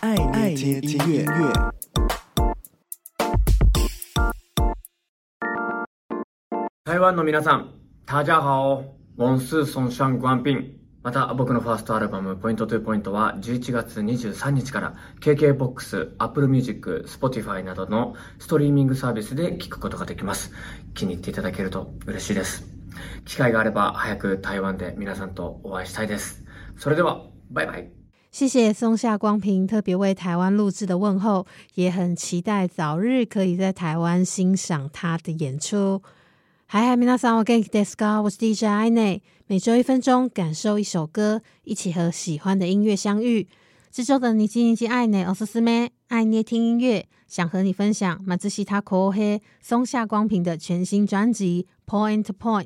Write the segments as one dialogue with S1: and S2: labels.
S1: 爱捏听音乐。
S2: 台湾の皆さん、大家好，我是松下光平。また仆のファーストアルバム「Point to Point」は11月23日から KKBOX、Apple Music、Spotify などのストリーミングサービスで聴くことができます。気に入っていただけると嬉しいです。机会があれば早く台湾で皆さんとお会いしたいです。それでは、バイバイ。
S3: 谢谢松下光平特别为台湾录制的问候，也很期待早日可以在台湾欣赏他的演出。嗨嗨，皆さんお元気ですか？我是 DJ 爱内，每周一分钟，感受一首歌，一起和喜欢的音乐相遇。 这周的日记日记爱内おすすめ，爱捏听音乐，想和你分享松下洸平松下光平的全新专辑《Point to Point》。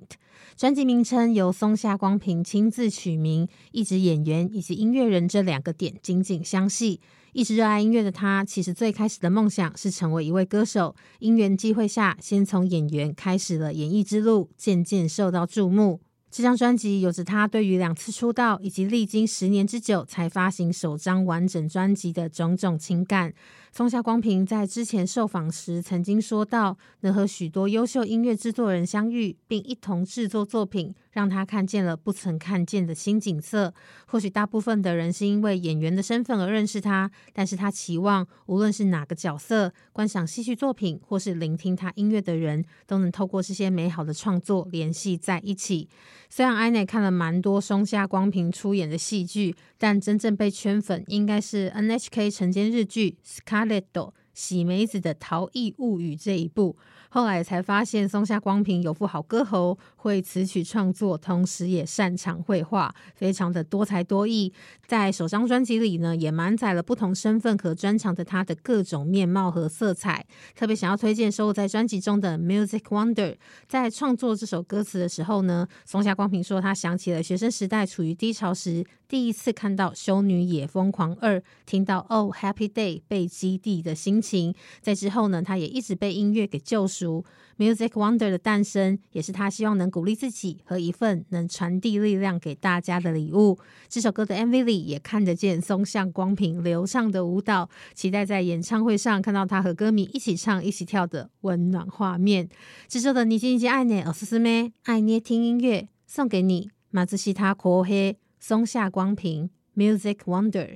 S3: 专辑名称由松下光平亲自取名，一直演员以及音乐人这两个点紧紧相系。一直热爱音乐的他，其实最开始的梦想是成为一位歌手。因缘际会下，先从演员开始了演艺之路，渐渐受到注目。 这张专辑有着他对于两次出道以及历经十年之久才发行首张完整专辑的种种情感。松下光平在之前受访时曾经说到，能和许多优秀音乐制作人相遇，并一同制作作品，让他看见了不曾看见的新景色。或许大部分的人是因为演员的身份而认识他，但是他期望无论是哪个角色，观赏戏剧作品或是聆听他音乐的人，都能透过这些美好的创作联系在一起。虽然艾奈看了蛮多松下光平出演的戏剧，但真正被圈粉应该是 NHK 晨间日剧《Scarlet》喜梅子的逃逸物语这一部。后来才发现，松下光平有副好歌喉，会词曲创作，同时也擅长绘画，非常的多才多艺。在首张专辑里呢，也满载了不同身份和专长的他的各种面貌和色彩。特别想要推荐收录在专辑中的《Music Wonder》。在创作这首歌词的时候呢，松下光平说，他想起了学生时代处于低潮时，第一次看到《修女也疯狂二》，听到《Oh Happy Day》被基地的心情。在之后呢，他也一直被音乐给救赎。《Music Wonder》的诞生，也是他希望能鼓励自己和一份能传递力量给大家的礼物。这首歌的 MV 里也看得见松下光平流畅的舞蹈，期待在演唱会上看到他和歌迷一起唱、一起跳的温暖画面。这周的日记日记爱捏おすすめ，爱捏听音乐送给你。松下洸平，《Music Wonder》。